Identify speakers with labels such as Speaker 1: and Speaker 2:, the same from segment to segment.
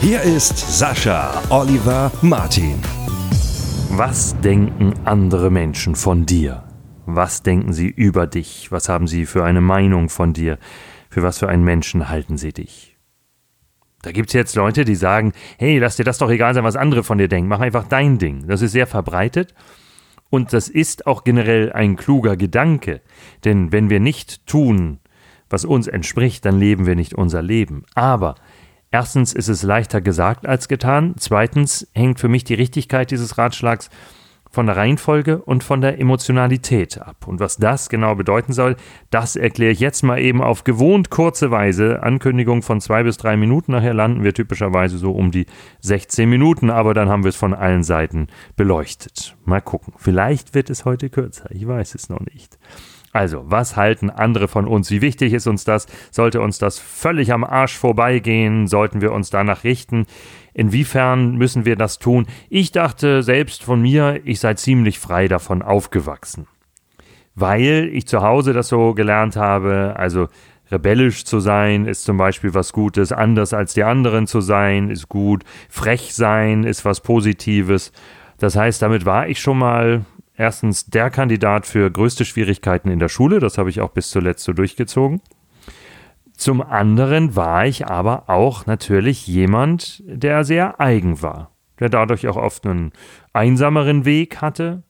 Speaker 1: Hier ist Sascha Oliver Martin.
Speaker 2: Was denken andere Menschen von dir? Was denken sie über dich? Was haben sie für eine Meinung von dir? Für was für einen Menschen halten sie dich? Da gibt es jetzt Leute, die sagen, hey, lass dir das doch egal sein, was andere von dir denken, mach einfach dein Ding. Das ist sehr verbreitet und das ist auch generell ein kluger Gedanke, denn wenn wir nicht tun, was uns entspricht, dann leben wir nicht unser Leben. Aber erstens ist es leichter gesagt als getan, zweitens hängt für mich die Richtigkeit dieses Ratschlags von der Reihenfolge und von der Emotionalität ab. Und was das genau bedeuten soll, das erkläre ich jetzt mal eben auf gewohnt kurze Weise. Ankündigung von zwei bis drei Minuten. Nachher landen wir typischerweise so um die 16 Minuten, aber dann haben wir es von allen Seiten beleuchtet. Mal gucken. Vielleicht wird es heute kürzer. Ich weiß es noch nicht. Also, was halten andere von uns? Wie wichtig ist uns das? Sollte uns das völlig am Arsch vorbeigehen? Sollten wir uns danach richten? Inwiefern müssen wir das tun? Ich dachte selbst von mir, ich sei ziemlich frei davon aufgewachsen. Weil ich zu Hause das so gelernt habe, also rebellisch zu sein ist zum Beispiel was Gutes, anders als die anderen zu sein ist gut, frech sein ist was Positives. Das heißt, damit war ich schon mal erstens der Kandidat für größte Schwierigkeiten in der Schule, das habe ich auch bis zuletzt so durchgezogen. Zum anderen war ich aber auch natürlich jemand, der sehr eigen war, der dadurch auch oft einen einsameren Weg hatte.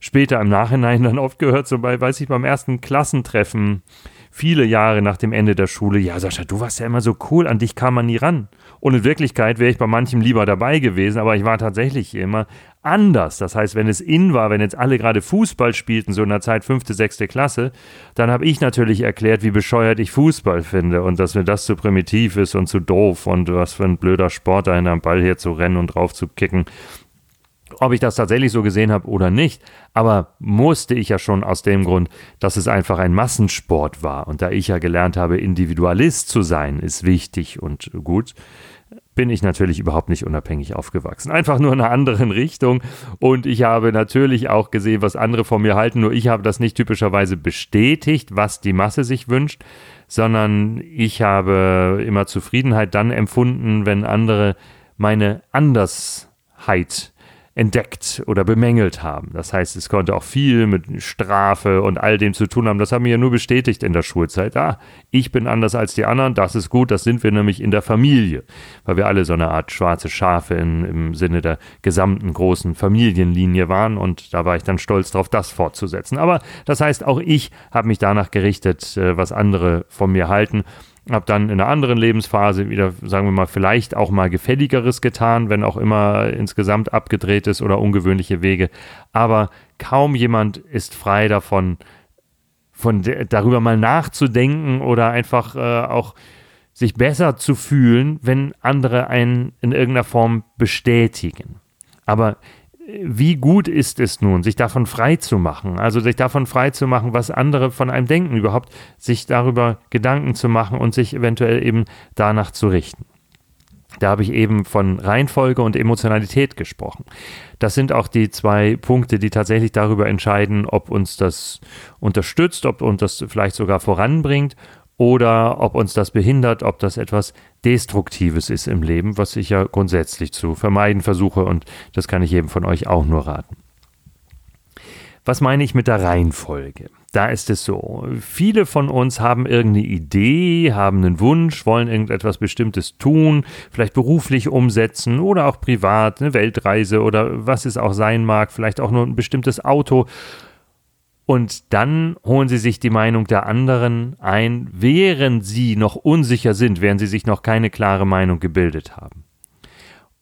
Speaker 2: Später im Nachhinein dann oft gehört, so bei, weiß ich, beim ersten Klassentreffen, viele Jahre nach dem Ende der Schule, ja, Sascha, du warst ja immer so cool, an dich kam man nie ran. Und in Wirklichkeit wäre ich bei manchem lieber dabei gewesen, aber ich war tatsächlich immer anders. Das heißt, wenn es in war, wenn jetzt alle gerade Fußball spielten, so in der Zeit fünfte, sechste Klasse, dann habe ich natürlich erklärt, wie bescheuert ich Fußball finde und dass mir das zu primitiv ist und zu doof und was für ein blöder Sport da hinterm Ball hier zu rennen und drauf zu kicken. Ob ich das tatsächlich so gesehen habe oder nicht, aber musste ich ja schon aus dem Grund, dass es einfach ein Massensport war. Und da ich ja gelernt habe, Individualist zu sein, ist wichtig und gut, bin ich natürlich überhaupt nicht unabhängig aufgewachsen. Einfach nur in einer anderen Richtung. Und ich habe natürlich auch gesehen, was andere von mir halten. Nur ich habe das nicht typischerweise bestätigt, was die Masse sich wünscht, sondern ich habe immer Zufriedenheit dann empfunden, wenn andere meine Andersheit entdeckt oder bemängelt haben. Das heißt, es konnte auch viel mit Strafe und all dem zu tun haben. Das haben wir ja nur bestätigt in der Schulzeit. Ah, ich bin anders als die anderen, das ist gut, das sind wir nämlich in der Familie, weil wir alle so eine Art schwarze Schafe in, im Sinne der gesamten großen Familienlinie waren und da war ich dann stolz darauf, das fortzusetzen. Aber das heißt, auch ich habe mich danach gerichtet, äh, was andere von mir halten habe dann in einer anderen Lebensphase wieder, sagen wir mal, vielleicht auch mal gefälligeres getan, wenn auch immer insgesamt abgedreht ist oder ungewöhnliche Wege. Aber kaum jemand ist frei davon, von darüber mal nachzudenken oder einfach äh, auch sich besser zu fühlen, wenn andere einen in irgendeiner Form bestätigen. Aber wie gut ist es nun, sich davon frei zu machen, also sich davon frei zu machen, was andere von einem denken, überhaupt sich darüber Gedanken zu machen und sich eventuell eben danach zu richten. Da habe ich eben von Reihenfolge und Emotionalität gesprochen. Das sind auch die zwei Punkte, die tatsächlich darüber entscheiden, ob uns das unterstützt, ob uns das vielleicht sogar voranbringt oder ob uns das behindert, ob das etwas Destruktives ist im Leben, was ich ja grundsätzlich zu vermeiden versuche und das kann ich jedem von euch auch nur raten. Was meine ich mit der Reihenfolge? Da ist es so, viele von uns haben irgendeine Idee, haben einen Wunsch, wollen irgendetwas Bestimmtes tun, vielleicht beruflich umsetzen oder auch privat, eine Weltreise oder was es auch sein mag, vielleicht auch nur ein bestimmtes Auto und dann holen sie sich die Meinung der anderen ein, während sie noch unsicher sind, während sie sich noch keine klare Meinung gebildet haben.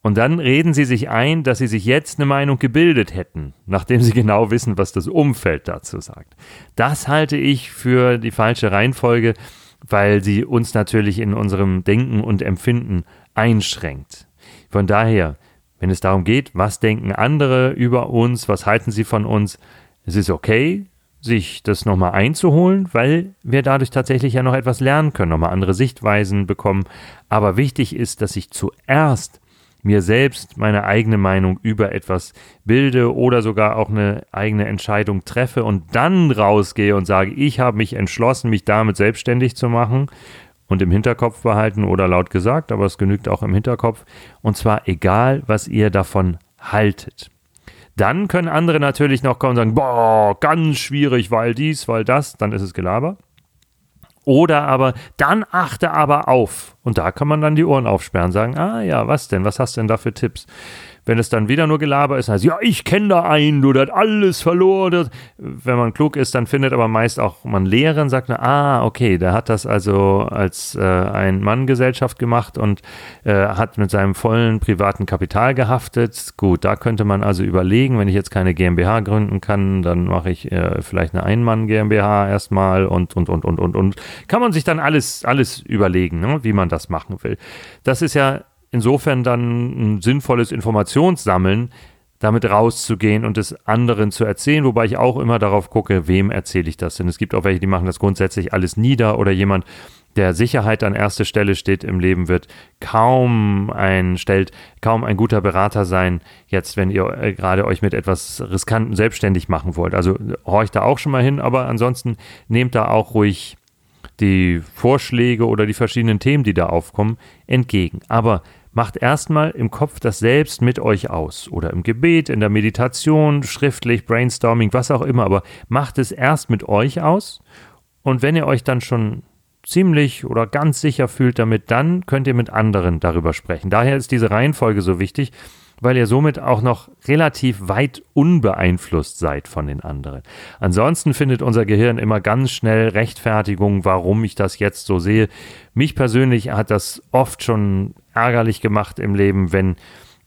Speaker 2: Und dann reden sie sich ein, dass sie sich jetzt eine Meinung gebildet hätten, nachdem sie genau wissen, was das Umfeld dazu sagt. Das halte ich für die falsche Reihenfolge, weil sie uns natürlich in unserem Denken und Empfinden einschränkt. Von daher, wenn es darum geht, was denken andere über uns, was halten sie von uns, es ist okay, sich das nochmal einzuholen, weil wir dadurch tatsächlich ja noch etwas lernen können, nochmal andere Sichtweisen bekommen. Aber wichtig ist, dass ich zuerst mir selbst meine eigene Meinung über etwas bilde oder sogar auch eine eigene Entscheidung treffe und dann rausgehe und sage, ich habe mich entschlossen, mich damit selbstständig zu machen und im Hinterkopf behalten oder laut gesagt, aber es genügt auch im Hinterkopf und zwar egal, was ihr davon haltet. Dann können andere natürlich noch kommen und sagen, boah, ganz schwierig, weil dies, weil das, dann ist es Gelaber. Oder aber, dann achte aber auf. Und da kann man dann die Ohren aufsperren sagen, ah ja, was denn, was hast denn da für Tipps? Wenn es dann wieder nur Gelaber ist, heißt, ja, ich kenne da einen, du hast alles verloren. Wenn man klug ist, dann findet aber meist auch man Lehren, sagt, ah, okay, der hat das also als äh, ein Mann Gesellschaft gemacht und äh, hat mit seinem vollen privaten Kapital gehaftet. Gut, da könnte man also überlegen, wenn ich jetzt keine GmbH gründen kann, dann mache ich äh, vielleicht eine Einmann GmbH erstmal und, und, und, und, und, und. Kann man sich dann alles, alles überlegen, ne, wie man das machen will. Das ist ja insofern dann ein sinnvolles Informationssammeln, damit rauszugehen und es anderen zu erzählen, wobei ich auch immer darauf gucke, wem erzähle ich das denn. Es gibt auch welche, die machen das grundsätzlich alles nieder oder jemand, der Sicherheit an erster Stelle steht im Leben, wird kaum ein, stellt kaum ein guter Berater sein, jetzt, wenn ihr äh, gerade euch mit etwas Riskanten selbstständig machen wollt. Also horcht da auch schon mal hin, aber ansonsten nehmt da auch ruhig die Vorschläge oder die verschiedenen Themen, die da aufkommen, entgegen. Aber Macht erstmal im Kopf das selbst mit euch aus oder im Gebet, in der Meditation, schriftlich, Brainstorming, was auch immer, aber macht es erst mit euch aus und wenn ihr euch dann schon ziemlich oder ganz sicher fühlt damit, dann könnt ihr mit anderen darüber sprechen. Daher ist diese Reihenfolge so wichtig, weil ihr somit auch noch relativ weit unbeeinflusst seid von den anderen. Ansonsten findet unser Gehirn immer ganz schnell Rechtfertigung, warum ich das jetzt so sehe. Mich persönlich hat das oft schon ärgerlich gemacht im Leben, wenn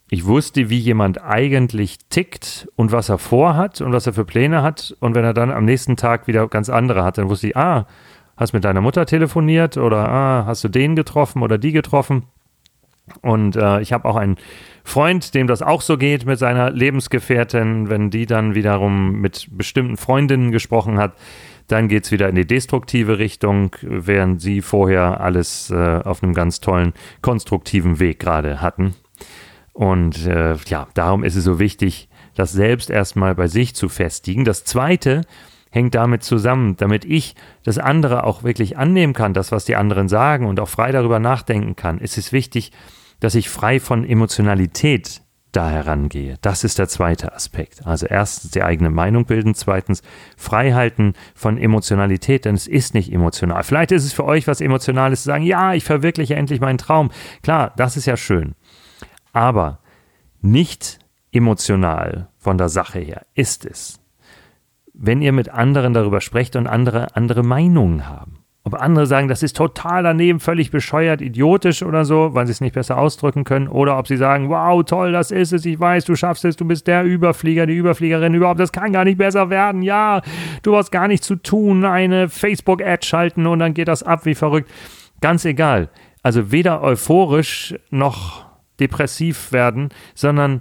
Speaker 2: ich wusste, wie jemand eigentlich tickt und was er vorhat und was er für Pläne hat. Und wenn er dann am nächsten Tag wieder ganz andere hat, dann wusste ich, ah, hast mit deiner Mutter telefoniert oder ah, hast du den getroffen oder die getroffen. Und äh, ich habe auch einen Freund, dem das auch so geht mit seiner Lebensgefährtin, wenn die dann wiederum mit bestimmten Freundinnen gesprochen hat, dann geht es wieder in die destruktive Richtung, während sie vorher alles äh, auf einem ganz tollen, konstruktiven Weg gerade hatten. Und äh, ja, darum ist es so wichtig, das selbst erstmal bei sich zu festigen. Das Zweite hängt damit zusammen, damit ich das andere auch wirklich annehmen kann, das, was die anderen sagen und auch frei darüber nachdenken kann, ist es wichtig, dass ich frei von Emotionalität da herangehe. Das ist der zweite Aspekt. Also erstens die eigene Meinung bilden, zweitens Freihalten von Emotionalität, denn es ist nicht emotional. Vielleicht ist es für euch was Emotionales zu sagen, ja, ich verwirkliche endlich meinen Traum. Klar, das ist ja schön. Aber nicht emotional von der Sache her ist es, wenn ihr mit anderen darüber sprecht und andere andere Meinungen haben. Ob andere sagen, das ist total daneben, völlig bescheuert, idiotisch oder so, weil sie es nicht besser ausdrücken können, oder ob sie sagen, wow, toll, das ist es, ich weiß, du schaffst es, du bist der Überflieger, die Überfliegerin überhaupt, das kann gar nicht besser werden, ja, du hast gar nichts zu tun, eine Facebook-Ad schalten und dann geht das ab wie verrückt. Ganz egal. Also weder euphorisch noch depressiv werden, sondern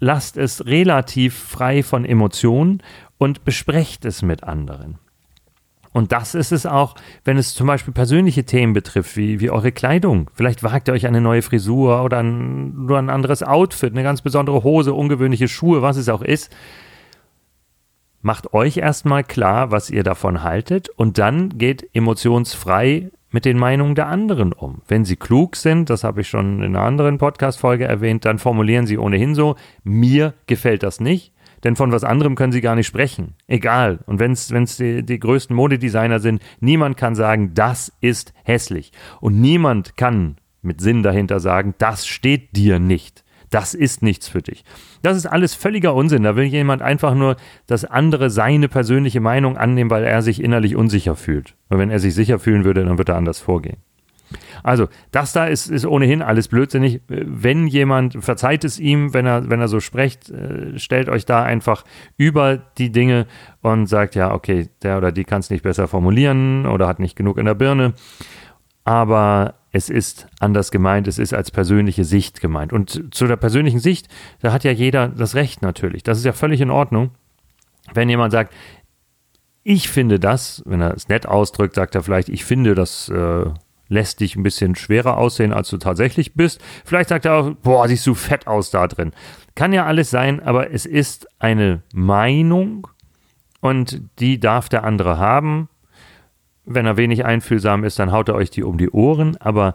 Speaker 2: lasst es relativ frei von Emotionen und besprecht es mit anderen. Und das ist es auch, wenn es zum Beispiel persönliche Themen betrifft, wie, wie eure Kleidung. Vielleicht wagt ihr euch eine neue Frisur oder ein, nur ein anderes Outfit, eine ganz besondere Hose, ungewöhnliche Schuhe, was es auch ist. Macht euch erstmal klar, was ihr davon haltet und dann geht emotionsfrei mit den Meinungen der anderen um. Wenn sie klug sind, das habe ich schon in einer anderen Podcast-Folge erwähnt, dann formulieren sie ohnehin so, mir gefällt das nicht, denn von was anderem können sie gar nicht sprechen. Egal. Und wenn es die, die größten Modedesigner sind, niemand kann sagen, das ist hässlich. Und niemand kann mit Sinn dahinter sagen, das steht dir nicht. Das ist nichts für dich. Das ist alles völliger Unsinn. Da will jemand einfach nur, dass andere seine persönliche Meinung annehmen, weil er sich innerlich unsicher fühlt. Und wenn er sich sicher fühlen würde, dann würde er anders vorgehen. Also, das da ist, ist ohnehin alles blödsinnig. Wenn jemand, verzeiht es ihm, wenn er, wenn er so spricht, äh, stellt euch da einfach über die Dinge und sagt, ja, okay, der oder die kann es nicht besser formulieren oder hat nicht genug in der Birne. aber es ist anders gemeint, es ist als persönliche Sicht gemeint. Und zu der persönlichen Sicht, da hat ja jeder das Recht natürlich. Das ist ja völlig in Ordnung. Wenn jemand sagt, ich finde das, wenn er es nett ausdrückt, sagt er vielleicht, ich finde, das äh, lässt dich ein bisschen schwerer aussehen, als du tatsächlich bist. Vielleicht sagt er auch, boah, siehst du fett aus da drin. Kann ja alles sein, aber es ist eine Meinung und die darf der andere haben. Wenn er wenig einfühlsam ist, dann haut er euch die um die Ohren, aber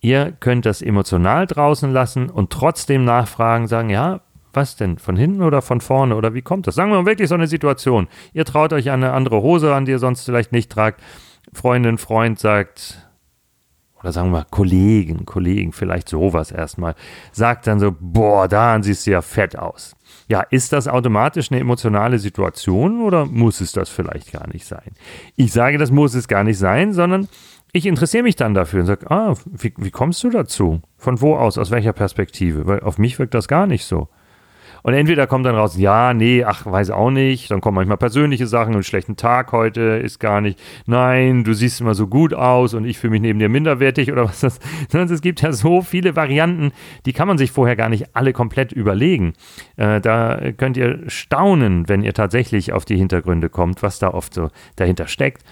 Speaker 2: ihr könnt das emotional draußen lassen und trotzdem nachfragen, sagen, ja, was denn? Von hinten oder von vorne? Oder wie kommt das? Sagen wir mal wirklich so eine Situation. Ihr traut euch eine andere Hose an, die ihr sonst vielleicht nicht tragt. Freundin, Freund sagt, oder sagen wir Kollegen, Kollegen, vielleicht sowas erstmal, sagt dann so, boah, da siehst du ja fett aus. Ja, ist das automatisch eine emotionale Situation oder muss es das vielleicht gar nicht sein? Ich sage, das muss es gar nicht sein, sondern ich interessiere mich dann dafür und sage, ah, wie, wie kommst du dazu? Von wo aus? Aus welcher Perspektive? Weil auf mich wirkt das gar nicht so. Und entweder kommt dann raus, ja, nee, ach, weiß auch nicht. Dann kommen manchmal persönliche Sachen, einen schlechten Tag heute ist gar nicht. Nein, du siehst immer so gut aus und ich fühle mich neben dir minderwertig oder was das. Es gibt ja so viele Varianten, die kann man sich vorher gar nicht alle komplett überlegen. Äh, da könnt ihr staunen, wenn ihr tatsächlich auf die Hintergründe kommt, was da oft so dahinter steckt.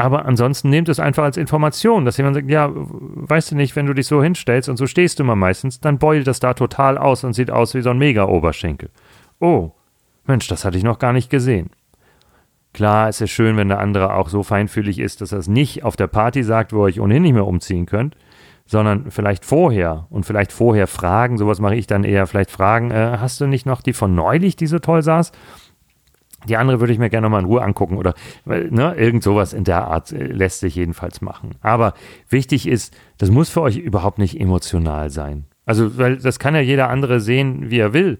Speaker 2: Aber ansonsten nehmt es einfach als Information, dass jemand sagt, ja, weißt du nicht, wenn du dich so hinstellst und so stehst du immer meistens, dann beult das da total aus und sieht aus wie so ein Mega-Oberschenkel. Oh, Mensch, das hatte ich noch gar nicht gesehen. Klar, es ist schön, wenn der andere auch so feinfühlig ist, dass er es nicht auf der Party sagt, wo ihr euch ohnehin nicht mehr umziehen könnt, sondern vielleicht vorher und vielleicht vorher fragen, sowas mache ich dann eher, vielleicht fragen, äh, hast du nicht noch die von neulich, die so toll saß? Die andere würde ich mir gerne mal in Ruhe angucken oder ne, irgend sowas in der Art äh, lässt sich jedenfalls machen. Aber wichtig ist, das muss für euch überhaupt nicht emotional sein. Also, weil das kann ja jeder andere sehen, wie er will.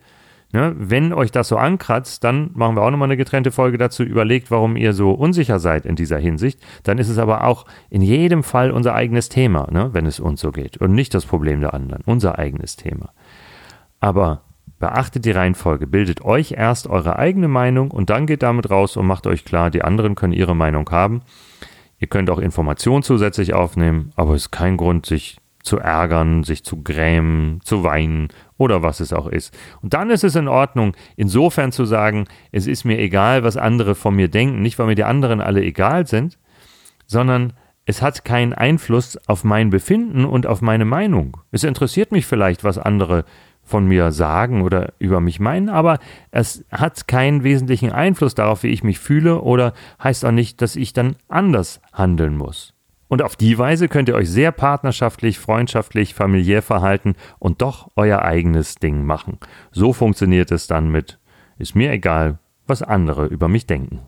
Speaker 2: Ne? Wenn euch das so ankratzt, dann machen wir auch nochmal eine getrennte Folge dazu. Überlegt, warum ihr so unsicher seid in dieser Hinsicht. Dann ist es aber auch in jedem Fall unser eigenes Thema, ne? wenn es uns so geht. Und nicht das Problem der anderen. Unser eigenes Thema. Aber Beachtet die Reihenfolge, bildet euch erst eure eigene Meinung und dann geht damit raus und macht euch klar, die anderen können ihre Meinung haben. Ihr könnt auch Informationen zusätzlich aufnehmen, aber es ist kein Grund, sich zu ärgern, sich zu grämen, zu weinen oder was es auch ist. Und dann ist es in Ordnung, insofern zu sagen, es ist mir egal, was andere von mir denken, nicht weil mir die anderen alle egal sind, sondern es hat keinen Einfluss auf mein Befinden und auf meine Meinung. Es interessiert mich vielleicht, was andere von mir sagen oder über mich meinen, aber es hat keinen wesentlichen Einfluss darauf, wie ich mich fühle oder heißt auch nicht, dass ich dann anders handeln muss. Und auf die Weise könnt ihr euch sehr partnerschaftlich, freundschaftlich, familiär verhalten und doch euer eigenes Ding machen. So funktioniert es dann mit, ist mir egal, was andere über mich denken.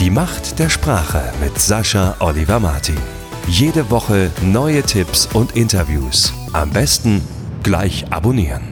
Speaker 1: Die Macht der Sprache mit Sascha Oliver Martin. Jede Woche neue Tipps und Interviews. Am besten gleich abonnieren.